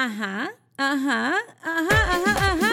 Ajá, ajá, ajá, ajá, ajá.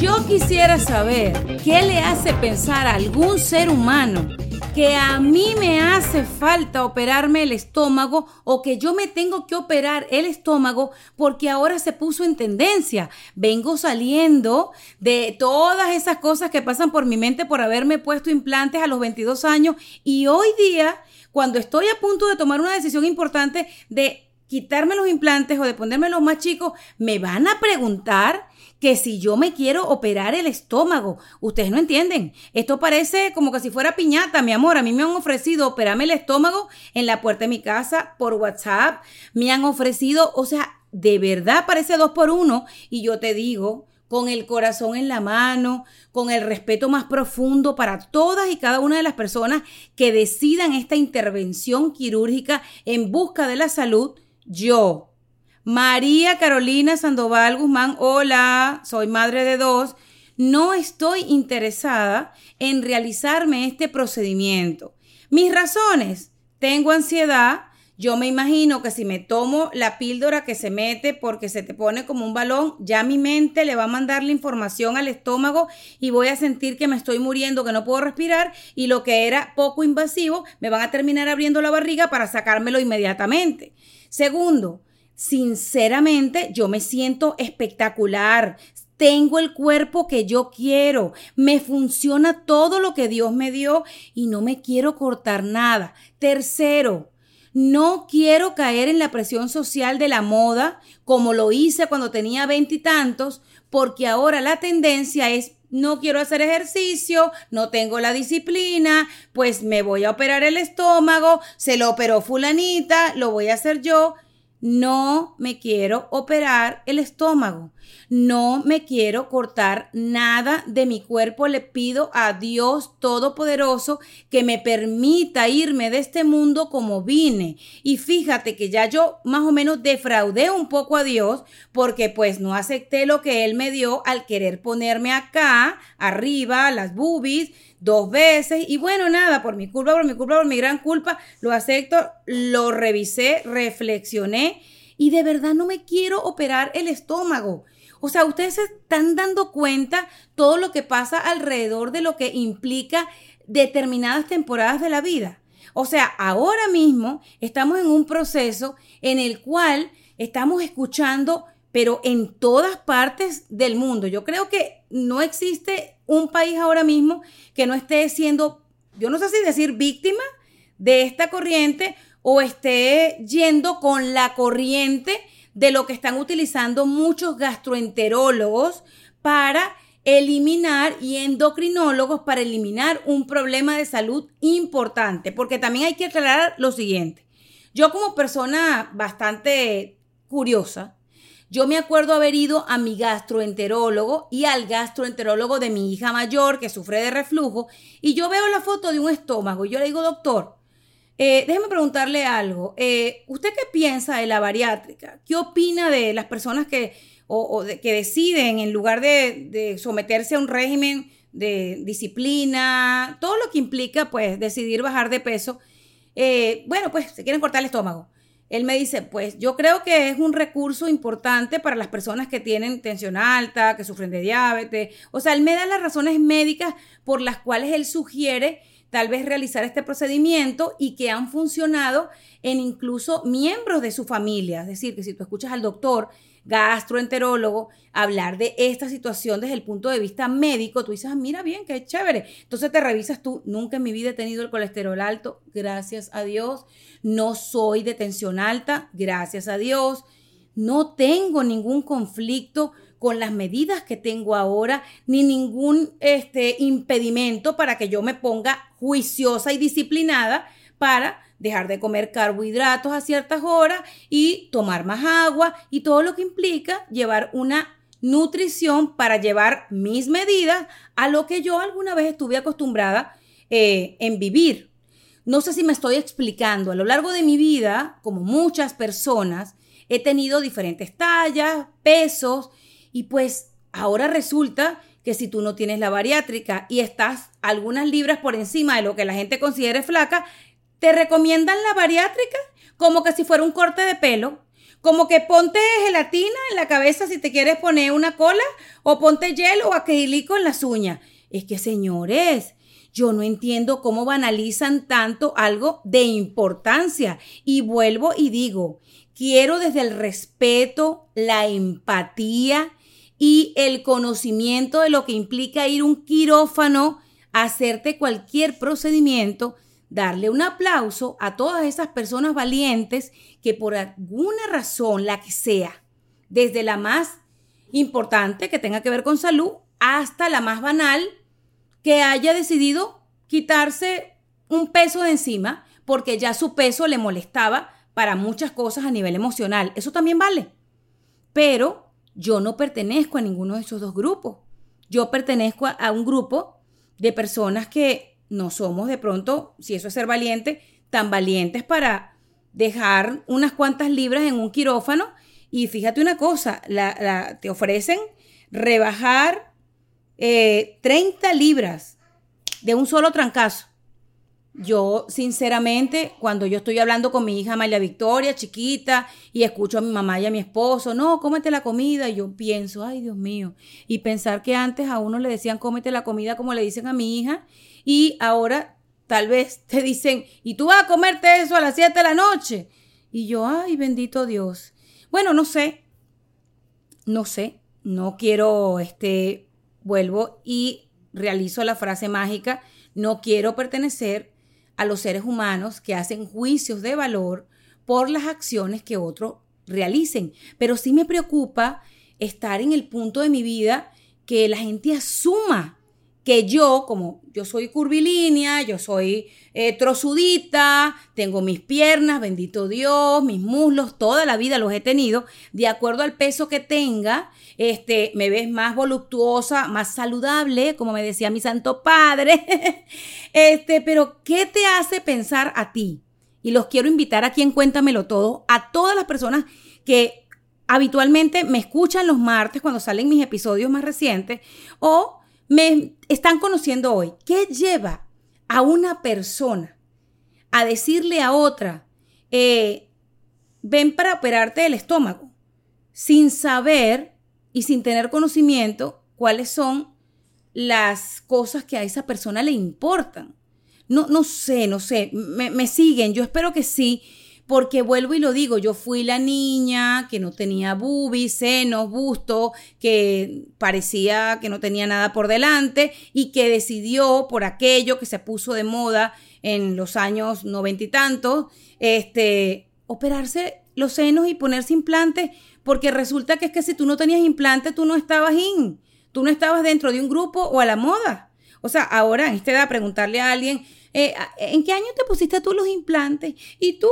Yo quisiera saber qué le hace pensar a algún ser humano que a mí me hace falta operarme el estómago o que yo me tengo que operar el estómago porque ahora se puso en tendencia. Vengo saliendo de todas esas cosas que pasan por mi mente por haberme puesto implantes a los 22 años y hoy día, cuando estoy a punto de tomar una decisión importante de quitarme los implantes o de ponerme los más chicos, me van a preguntar que si yo me quiero operar el estómago. Ustedes no entienden. Esto parece como que si fuera piñata, mi amor. A mí me han ofrecido operarme el estómago en la puerta de mi casa por WhatsApp. Me han ofrecido, o sea, de verdad parece dos por uno. Y yo te digo, con el corazón en la mano, con el respeto más profundo para todas y cada una de las personas que decidan esta intervención quirúrgica en busca de la salud, yo, María Carolina Sandoval Guzmán, hola, soy madre de dos. No estoy interesada en realizarme este procedimiento. Mis razones, tengo ansiedad. Yo me imagino que si me tomo la píldora que se mete porque se te pone como un balón, ya mi mente le va a mandar la información al estómago y voy a sentir que me estoy muriendo, que no puedo respirar y lo que era poco invasivo, me van a terminar abriendo la barriga para sacármelo inmediatamente. Segundo, sinceramente yo me siento espectacular. Tengo el cuerpo que yo quiero, me funciona todo lo que Dios me dio y no me quiero cortar nada. Tercero, no quiero caer en la presión social de la moda como lo hice cuando tenía veintitantos, porque ahora la tendencia es no quiero hacer ejercicio, no tengo la disciplina, pues me voy a operar el estómago, se lo operó fulanita, lo voy a hacer yo. No me quiero operar el estómago, no me quiero cortar nada de mi cuerpo, le pido a Dios Todopoderoso que me permita irme de este mundo como vine. Y fíjate que ya yo más o menos defraudé un poco a Dios porque pues no acepté lo que Él me dio al querer ponerme acá, arriba, las boobies, dos veces y bueno, nada, por mi culpa, por mi culpa, por mi gran culpa, lo acepto, lo revisé, reflexioné y de verdad no me quiero operar el estómago. O sea, ustedes se están dando cuenta todo lo que pasa alrededor de lo que implica determinadas temporadas de la vida. O sea, ahora mismo estamos en un proceso en el cual estamos escuchando, pero en todas partes del mundo. Yo creo que no existe un país ahora mismo que no esté siendo, yo no sé si decir víctima de esta corriente o esté yendo con la corriente de lo que están utilizando muchos gastroenterólogos para eliminar y endocrinólogos para eliminar un problema de salud importante, porque también hay que aclarar lo siguiente. Yo como persona bastante curiosa, yo me acuerdo haber ido a mi gastroenterólogo y al gastroenterólogo de mi hija mayor que sufre de reflujo y yo veo la foto de un estómago y yo le digo, doctor, eh, déjeme preguntarle algo. Eh, ¿Usted qué piensa de la bariátrica? ¿Qué opina de las personas que, o, que deciden en lugar de, someterse a un régimen de disciplina, todo lo que implica pues decidir bajar de peso? Eh, bueno, pues se quieren cortar el estómago. Él me dice, pues yo creo que es un recurso importante para las personas que tienen tensión alta, que sufren de diabetes. O sea, él me da las razones médicas por las cuales él sugiere tal vez realizar este procedimiento y que han funcionado en incluso miembros de su familia. Es decir, que si tú escuchas al doctor gastroenterólogo hablar de esta situación desde el punto de vista médico, tú dices, ah, mira bien, qué chévere. Entonces te revisas tú, nunca en mi vida he tenido el colesterol alto, gracias a Dios. No soy de tensión alta, gracias a Dios. No tengo ningún conflicto con las medidas que tengo ahora, ni ningún este, impedimento para que yo me ponga juiciosa y disciplinada para dejar de comer carbohidratos a ciertas horas y tomar más agua y todo lo que implica llevar una nutrición para llevar mis medidas a lo que yo alguna vez estuve acostumbrada eh, en vivir. No sé si me estoy explicando. A lo largo de mi vida, como muchas personas, he tenido diferentes tallas, pesos y pues ahora resulta que si tú no tienes la bariátrica y estás algunas libras por encima de lo que la gente considere flaca, ¿Te recomiendan la bariátrica? como que si fuera un corte de pelo, como que ponte gelatina en la cabeza si te quieres poner una cola, o ponte hielo o acrílico en las uñas. Es que, señores, yo no entiendo cómo banalizan tanto algo de importancia. Y vuelvo y digo, quiero desde el respeto, la empatía y el conocimiento de lo que implica ir un quirófano hacerte cualquier procedimiento, darle un aplauso a todas esas personas valientes que por alguna razón, la que sea, desde la más importante que tenga que ver con salud hasta la más banal, que haya decidido quitarse un peso de encima porque ya su peso le molestaba para muchas cosas a nivel emocional. Eso también vale. Pero yo no pertenezco a ninguno de esos dos grupos. Yo pertenezco a un grupo de personas que no somos de pronto, si eso es ser valiente, tan valientes para dejar unas cuantas libras en un quirófano. Y fíjate una cosa, te ofrecen rebajar 30 eh, libras de un solo trancazo. Yo, sinceramente, cuando yo estoy hablando con mi hija María Victoria, chiquita, y escucho a mi mamá y a mi esposo, no, cómete la comida, y yo pienso, ay Dios mío, y pensar que antes a uno le decían cómete la comida como le dicen a mi hija, y ahora tal vez te dicen, y tú vas a comerte eso a las 7 de la noche. Y yo, ay, bendito Dios. Bueno, no sé, no sé, no quiero, este, vuelvo y realizo la frase mágica, no quiero pertenecer a los seres humanos que hacen juicios de valor por las acciones que otros realicen. Pero sí me preocupa estar en el punto de mi vida que la gente asuma que yo, como yo soy curvilínea, yo soy eh, trozudita, tengo mis piernas, bendito Dios, mis muslos, toda la vida los he tenido, de acuerdo al peso que tenga, este, me ves más voluptuosa, más saludable, como me decía mi santo padre, este, pero ¿qué te hace pensar a ti? Y los quiero invitar aquí en Cuéntamelo Todo, a todas las personas que habitualmente me escuchan los martes cuando salen mis episodios más recientes o me están conociendo hoy. ¿Qué lleva a una persona a decirle a otra, eh, ven para operarte el estómago, sin saber y sin tener conocimiento cuáles son las cosas que a esa persona le importan? No, no sé, no sé, me, me siguen, yo espero que sí porque vuelvo y lo digo, yo fui la niña que no tenía boobies, senos, busto, que parecía que no tenía nada por delante y que decidió por aquello que se puso de moda en los años noventa y tantos, este, operarse los senos y ponerse implantes, porque resulta que es que si tú no tenías implante, tú no estabas in, tú no estabas dentro de un grupo o a la moda. O sea, ahora en esta edad preguntarle a alguien, eh, ¿en qué año te pusiste tú los implantes? ¿Y tú?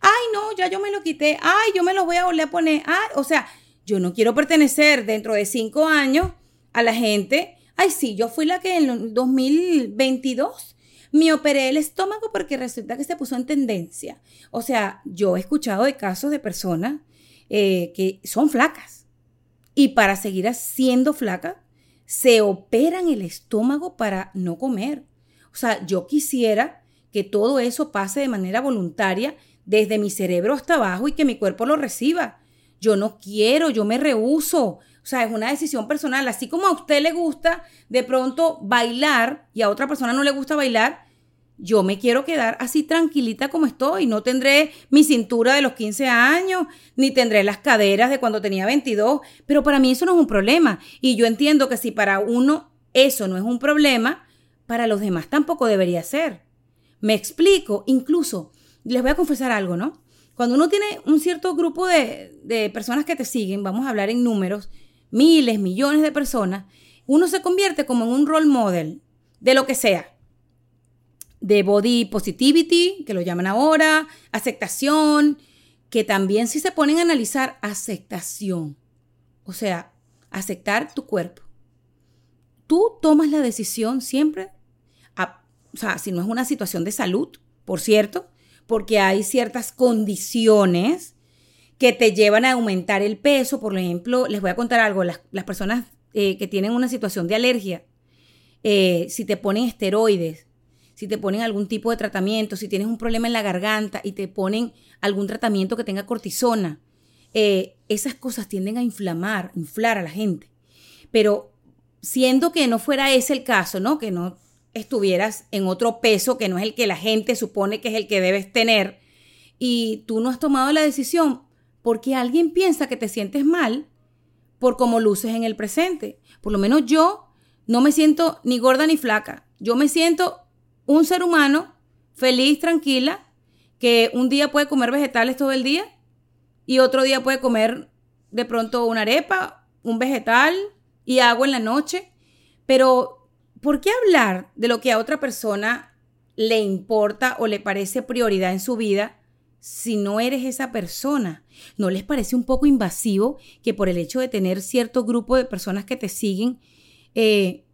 Ay, no, ya yo me lo quité. Ay, yo me los voy a volver a poner. Ay, o sea, yo no quiero pertenecer dentro de cinco años a la gente. Ay, sí, yo fui la que en el 2022 me operé el estómago porque resulta que se puso en tendencia. O sea, yo he escuchado de casos de personas eh, que son flacas y para seguir siendo flacas se operan el estómago para no comer. O sea, yo quisiera que todo eso pase de manera voluntaria desde mi cerebro hasta abajo y que mi cuerpo lo reciba. Yo no quiero, yo me rehuso. O sea, es una decisión personal. Así como a usted le gusta de pronto bailar y a otra persona no le gusta bailar, yo me quiero quedar así tranquilita como estoy. No tendré mi cintura de los 15 años, ni tendré las caderas de cuando tenía 22. Pero para mí eso no es un problema. Y yo entiendo que si para uno eso no es un problema, para los demás tampoco debería ser. Me explico, incluso les voy a confesar algo, ¿no? Cuando uno tiene un cierto grupo de, personas que te siguen, vamos a hablar en números, miles, millones de personas, uno se convierte como en un role model de lo que sea. De body positivity, que lo llaman ahora, aceptación, que también si se ponen a analizar aceptación, o sea, aceptar tu cuerpo. Tú tomas la decisión siempre, o sea, si no es una situación de salud, por cierto, porque hay ciertas condiciones que te llevan a aumentar el peso. Por ejemplo, les voy a contar algo, las, personas eh, que tienen una situación de alergia, eh, si te ponen esteroides, si te ponen algún tipo de tratamiento, si tienes un problema en la garganta y te ponen algún tratamiento que tenga cortisona, eh, esas cosas tienden a inflamar, inflar a la gente. Pero siendo que no fuera ese el caso, ¿no? Que no estuvieras en otro peso que no es el que la gente supone que es el que debes tener y tú no has tomado la decisión porque alguien piensa que te sientes mal por cómo luces en el presente. Por lo menos yo no me siento ni gorda ni flaca. Yo me siento un ser humano feliz, tranquila, que un día puede comer vegetales todo el día y otro día puede comer de pronto una arepa, un vegetal y agua en la noche. Pero, ¿por qué hablar de lo que a otra persona le importa o le parece prioridad en su vida si no eres esa persona? ¿No les parece un poco invasivo que por el hecho de tener cierto grupo de personas que te siguen, eh,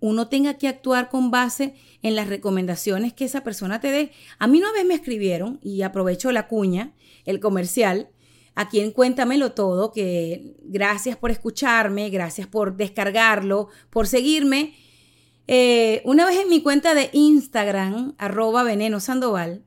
uno tenga que actuar con base en las recomendaciones que esa persona te dé. A mí una vez me escribieron, y aprovecho la cuña, el comercial, aquí en Cuéntamelo Todo, que gracias por escucharme, gracias por descargarlo, por seguirme. Eh, una vez en mi cuenta de Instagram, arroba veneno sandoval,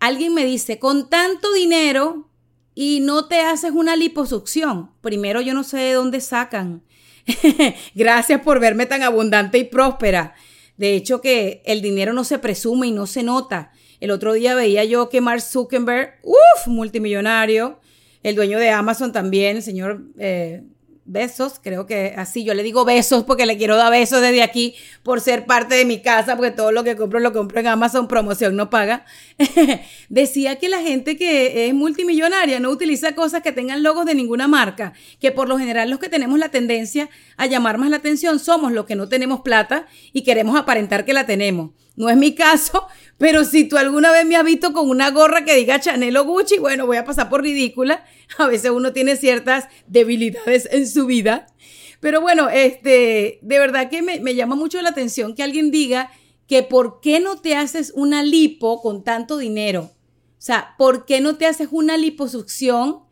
alguien me dice, con tanto dinero y no te haces una liposucción. Primero yo no sé de dónde sacan Gracias por verme tan abundante y próspera. De hecho, que el dinero no se presume y no se nota. El otro día veía yo que Mark Zuckerberg, uff, multimillonario, el dueño de Amazon también, el señor eh, besos, creo que así, yo le digo besos porque le quiero dar besos desde aquí por ser parte de mi casa, porque todo lo que compro lo compro en Amazon, promoción no paga. Decía que la gente que es multimillonaria no utiliza cosas que tengan logos de ninguna marca, que por lo general los que tenemos la tendencia a llamar más la atención somos los que no tenemos plata y queremos aparentar que la tenemos. No es mi caso, pero si tú alguna vez me has visto con una gorra que diga Chanel o Gucci, bueno, voy a pasar por ridícula. A veces uno tiene ciertas debilidades en su vida. Pero bueno, este, de verdad que me, me llama mucho la atención que alguien diga que por qué no te haces una lipo con tanto dinero. O sea, ¿por qué no te haces una liposucción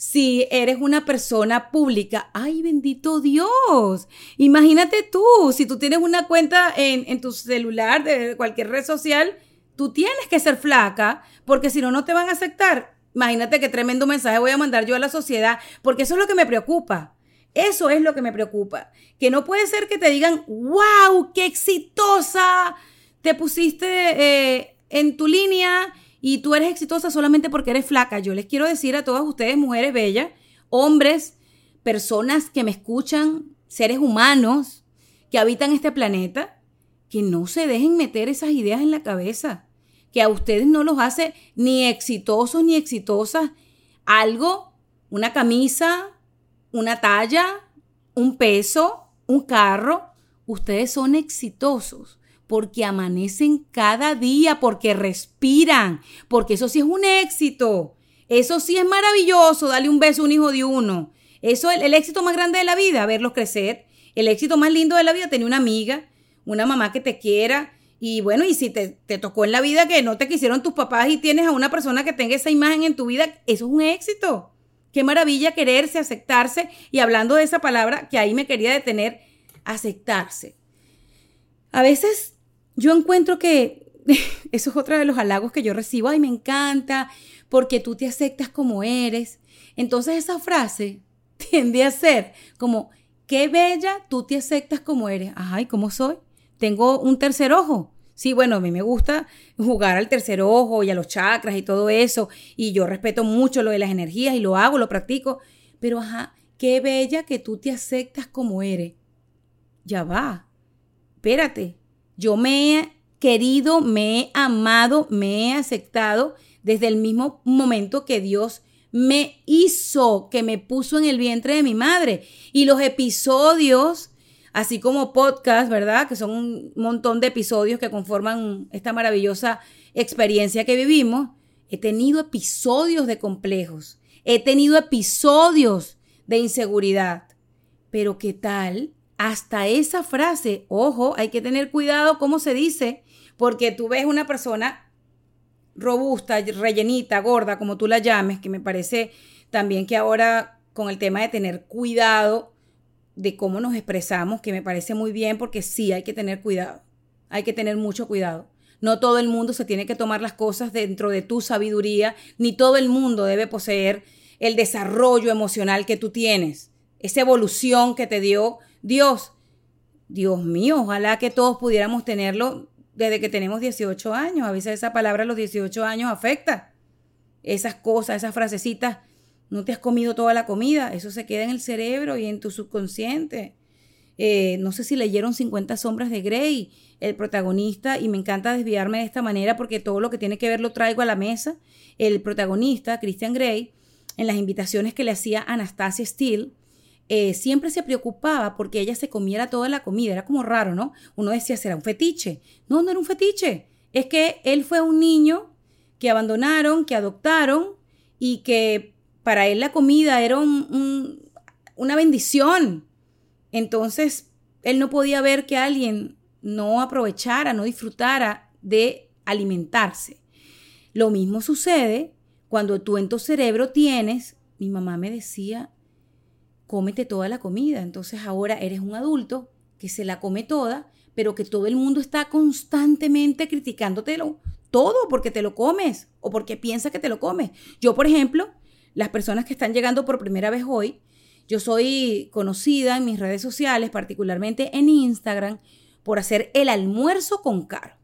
si eres una persona pública. ¡Ay, bendito Dios! Imagínate tú, si tú tienes una cuenta en, en, tu celular de cualquier red social, tú tienes que ser flaca, porque si no, no te van a aceptar. Imagínate qué tremendo mensaje voy a mandar yo a la sociedad, porque eso es lo que me preocupa. Eso es lo que me preocupa. Que no puede ser que te digan, wow, qué exitosa, te pusiste eh, en tu línea y tú eres exitosa solamente porque eres flaca. Yo les quiero decir a todas ustedes, mujeres bellas, hombres, personas que me escuchan, seres humanos que habitan este planeta, que no se dejen meter esas ideas en la cabeza, que a ustedes no los hace ni exitosos ni exitosas. Algo, una camisa, una talla, un peso, un carro, ustedes son exitosos porque amanecen cada día, porque respiran, porque eso sí es un éxito. Eso sí es maravilloso, darle un beso a un hijo de uno. Eso es el, éxito más grande de la vida, verlos crecer. El éxito más lindo de la vida, tener una amiga, una mamá que te quiera. Y bueno, y si te, te tocó en la vida que no te quisieron tus papás y tienes a una persona que tenga esa imagen en tu vida, eso es un éxito. Qué maravilla quererse, aceptarse. Y hablando de esa palabra que ahí me quería detener, aceptarse. A veces yo encuentro que eso es otro de los halagos que yo recibo. Ay, me encanta porque tú te aceptas como eres. Entonces esa frase tiende a ser como, qué bella, tú te aceptas como eres. Ay, ¿cómo soy? Tengo un tercer ojo. Sí, bueno, a mí me gusta jugar al tercer ojo y a los chakras y todo eso. Y yo respeto mucho lo de las energías y lo hago, lo practico. Pero, ajá, qué bella que tú te aceptas como eres. Ya va. Espérate, yo me he querido, me he amado, me he aceptado desde el mismo momento que Dios me hizo, que me puso en el vientre de mi madre. Y los episodios, así como podcast, ¿verdad? Que son un montón de episodios que conforman esta maravillosa experiencia que vivimos. He tenido episodios de complejos, he tenido episodios de inseguridad. Pero ¿qué tal hasta esa frase, ojo, hay que tener cuidado cómo se dice, porque tú ves una persona robusta, rellenita, gorda, como tú la llames, que me parece también que ahora con el tema de tener cuidado de cómo nos expresamos, que me parece muy bien, porque sí hay que tener cuidado, hay que tener mucho cuidado. No todo el mundo se tiene que tomar las cosas dentro de tu sabiduría, ni todo el mundo debe poseer el desarrollo emocional que tú tienes, esa evolución que te dio Dios. Dios mío, ojalá que todos pudiéramos tenerlo desde que tenemos 18 años. A veces esa palabra los 18 años afecta. Esas cosas, esas frasecitas, no te has comido toda la comida, eso se queda en el cerebro y en tu subconsciente. Eh, no sé si leyeron 50 sombras de Grey, el protagonista, y me encanta desviarme de esta manera porque todo lo que tiene que ver lo traigo a la mesa. El protagonista, Christian Grey, en las invitaciones que le hacía Anastasia Steele, eh, siempre se preocupaba porque ella se comiera toda la comida. Era como raro, ¿no? Uno decía, ¿será un fetiche? No, no era un fetiche. Es que él fue un niño que abandonaron, que adoptaron y que para él la comida era una bendición. Entonces, él no podía ver que alguien no aprovechara, no disfrutara de alimentarse. Lo mismo sucede cuando tú en tu cerebro tienes, mi mamá me decía, cómete toda la comida. Entonces ahora eres un adulto que se la come toda, pero que todo el mundo está constantemente criticándotelo todo porque te lo comes o porque piensa que te lo comes. Yo, por ejemplo, las personas que están llegando por primera vez hoy, yo soy conocida en mis redes sociales, particularmente en Instagram, por hacer el almuerzo con Caro.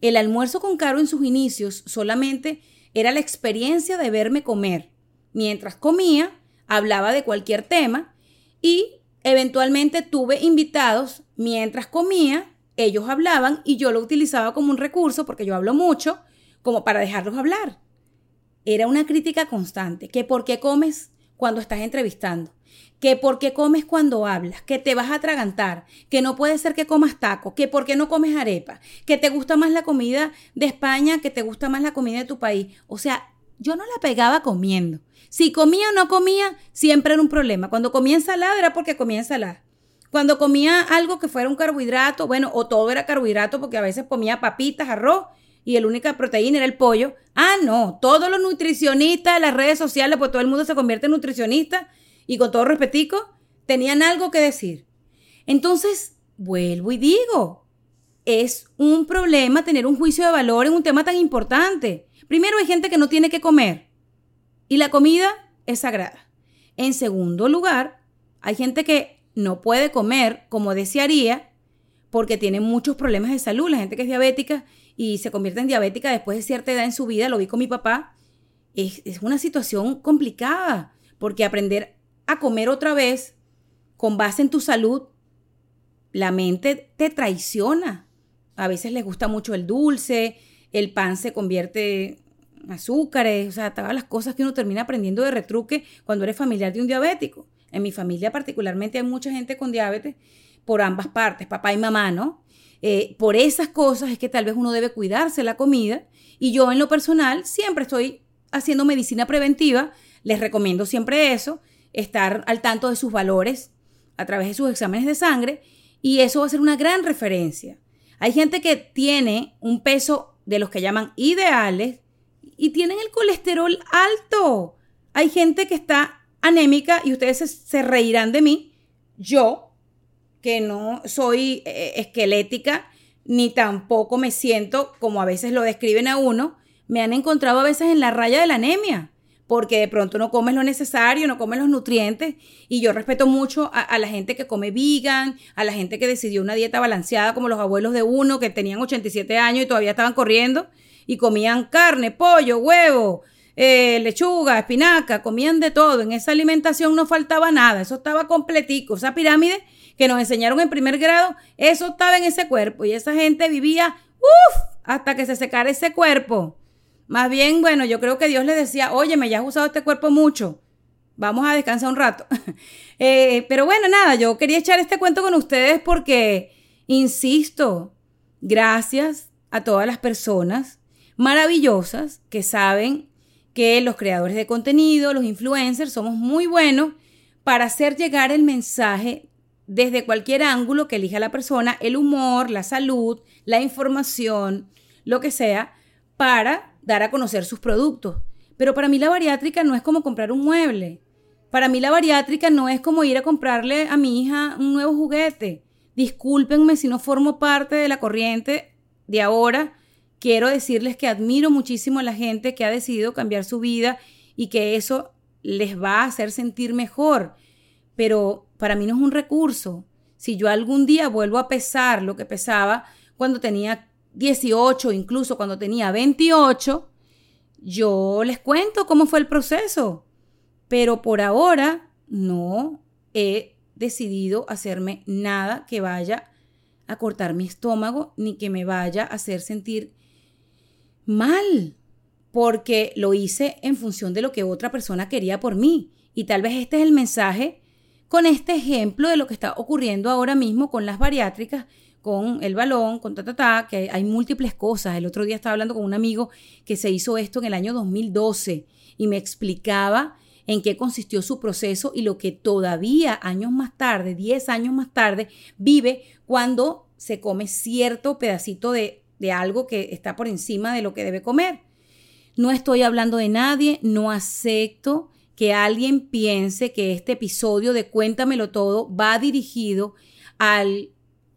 El almuerzo con Caro en sus inicios solamente era la experiencia de verme comer. Mientras comía, hablaba de cualquier tema y eventualmente tuve invitados mientras comía, ellos hablaban y yo lo utilizaba como un recurso, porque yo hablo mucho, como para dejarlos hablar. Era una crítica constante, que por qué comes cuando estás entrevistando, que por qué comes cuando hablas, que te vas a atragantar, que no puede ser que comas taco, que por qué no comes arepa, que te gusta más la comida de España, que te gusta más la comida de tu país. O sea, yo no la pegaba comiendo. Si comía o no comía, siempre era un problema. Cuando comía ensalada era porque comía ensalada. Cuando comía algo que fuera un carbohidrato, bueno, o todo era carbohidrato porque a veces comía papitas, arroz y la única proteína era el pollo. Ah, no, todos los nutricionistas de las redes sociales, pues todo el mundo se convierte en nutricionista y con todo respetico, tenían algo que decir. Entonces, vuelvo y digo, es un problema tener un juicio de valor en un tema tan importante. Primero hay gente que no tiene que comer y la comida es sagrada. En segundo lugar, hay gente que no puede comer como desearía porque tiene muchos problemas de salud. La gente que es diabética y se convierte en diabética después de cierta edad en su vida, lo vi con mi papá, es, es una situación complicada porque aprender a comer otra vez con base en tu salud, la mente te traiciona. A veces les gusta mucho el dulce, el pan se convierte en azúcares, o sea, todas las cosas que uno termina aprendiendo de retruque cuando eres familiar de un diabético. En mi familia particularmente hay mucha gente con diabetes por ambas partes, papá y mamá, ¿no? Eh, por esas cosas es que tal vez uno debe cuidarse la comida y yo en lo personal siempre estoy haciendo medicina preventiva, les recomiendo siempre eso, estar al tanto de sus valores a través de sus exámenes de sangre y eso va a ser una gran referencia. Hay gente que tiene un peso de los que llaman ideales y tienen el colesterol alto. Hay gente que está anémica y ustedes se, reirán de mí. Yo, que no soy eh, esquelética, ni tampoco me siento como a veces lo describen a uno, me han encontrado a veces en la raya de la anemia porque de pronto no comes lo necesario, no comes los nutrientes. Y yo respeto mucho a, la gente que come vegan, a la gente que decidió una dieta balanceada, como los abuelos de uno que tenían 87 años y todavía estaban corriendo y comían carne, pollo, huevo, eh, lechuga, espinaca, comían de todo. En esa alimentación no faltaba nada, eso estaba completico. Esa pirámide que nos enseñaron en primer grado, eso estaba en ese cuerpo y esa gente vivía, uff, hasta que se secara ese cuerpo. Más bien, bueno, yo creo que Dios le decía, oye, me ya has usado este cuerpo mucho, vamos a descansar un rato. Eh, pero bueno, nada, yo quería echar este cuento con ustedes porque, insisto, gracias a todas las personas maravillosas que saben que los creadores de contenido, los influencers, somos muy buenos para hacer llegar el mensaje desde cualquier ángulo que elija la persona, el humor, la salud, la información, lo que sea, para dar a conocer sus productos. Pero para mí la bariátrica no es como comprar un mueble. Para mí la bariátrica no es como ir a comprarle a mi hija un nuevo juguete. Discúlpenme si no formo parte de la corriente de ahora quiero decirles que admiro muchísimo a la gente que ha decidido cambiar su vida y que eso les va a hacer sentir mejor. Pero para mí no es un recurso. Si yo algún día vuelvo a pesar lo que pesaba cuando tenía 18, incluso cuando tenía 28, yo les cuento cómo fue el proceso. Pero por ahora no he decidido hacerme nada que vaya a cortar mi estómago ni que me vaya a hacer sentir mal, porque lo hice en función de lo que otra persona quería por mí. Y tal vez este es el mensaje con este ejemplo de lo que está ocurriendo ahora mismo con las bariátricas, con el balón, con ta, ta, ta, que hay múltiples cosas. El otro día estaba hablando con un amigo que se hizo esto en el año 2012 y me explicaba en qué consistió su proceso y lo que todavía años más tarde, 10 años más tarde, vive cuando se come cierto pedacito de, de algo que está por encima de lo que debe comer. No estoy hablando de nadie, no acepto que alguien piense que este episodio de Cuéntamelo Todo va dirigido a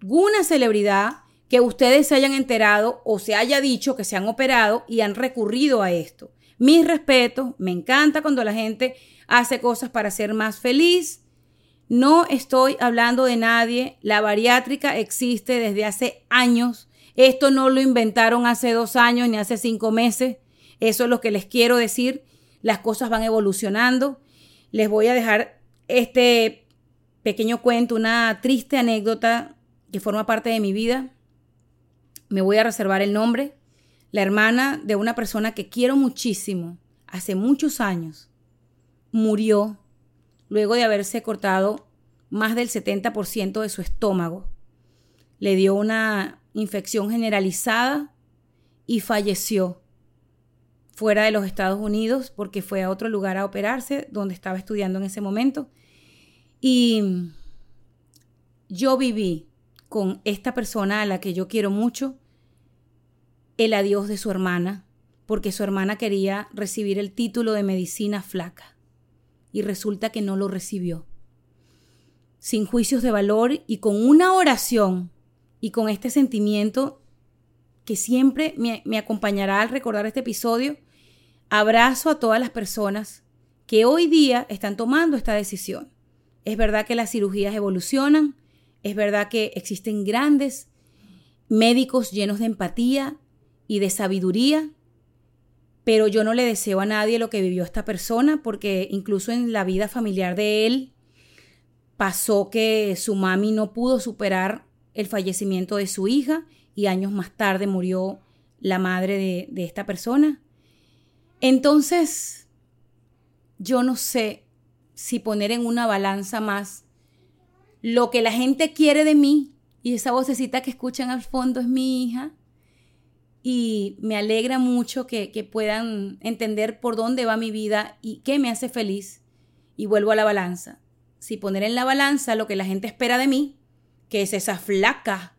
alguna celebridad que ustedes se hayan enterado o se haya dicho que se han operado y han recurrido a esto. Mis respetos, me encanta cuando la gente hace cosas para ser más feliz. No estoy hablando de nadie, la bariátrica existe desde hace años. Esto no lo inventaron hace dos años ni hace cinco meses. Eso es lo que les quiero decir. Las cosas van evolucionando. Les voy a dejar este pequeño cuento, una triste anécdota que forma parte de mi vida. Me voy a reservar el nombre. La hermana de una persona que quiero muchísimo, hace muchos años, murió luego de haberse cortado más del 70% de su estómago. Le dio una infección generalizada y falleció fuera de los Estados Unidos porque fue a otro lugar a operarse donde estaba estudiando en ese momento. Y yo viví con esta persona a la que yo quiero mucho el adiós de su hermana porque su hermana quería recibir el título de medicina flaca y resulta que no lo recibió. Sin juicios de valor y con una oración y con este sentimiento que siempre me, acompañará al recordar este episodio, abrazo a todas las personas que hoy día están tomando esta decisión. Es verdad que las cirugías evolucionan, es verdad que existen grandes médicos llenos de empatía y de sabiduría, pero yo no le deseo a nadie lo que vivió esta persona porque incluso en la vida familiar de él pasó que su mami no pudo superar el fallecimiento de su hija y años más tarde murió la madre de, de esta persona. Entonces, yo no sé si poner en una balanza más lo que la gente quiere de mí y esa vocecita que escuchan al fondo es mi hija y me alegra mucho que, que, puedan entender por dónde va mi vida y qué me hace feliz. Y vuelvo a la balanza. Si poner en la balanza lo que la gente espera de mí, que es esa flaca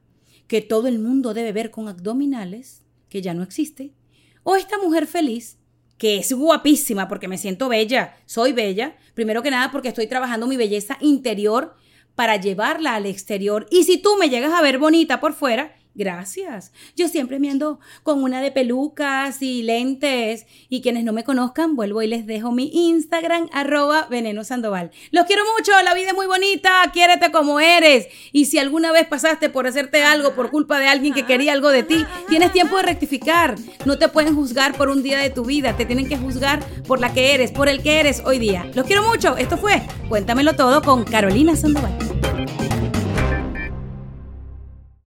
que todo el mundo debe ver con abdominales, que ya no existe, o esta mujer feliz, que es guapísima porque me siento bella, soy bella, primero que nada porque estoy trabajando mi belleza interior para llevarla al exterior. Y si tú me llegas a ver bonita por fuera, Gracias. Yo siempre me ando con una de pelucas y lentes. Y quienes no me conozcan, vuelvo y les dejo mi Instagram, arroba veneno sandoval. Los quiero mucho, la vida es muy bonita, quiérete como eres. Y si alguna vez pasaste por hacerte algo por culpa de alguien que quería algo de ti, tienes tiempo de rectificar. No te pueden juzgar por un día de tu vida, te tienen que juzgar por la que eres, por el que eres hoy día. Los quiero mucho, esto fue Cuéntamelo todo con Carolina Sandoval.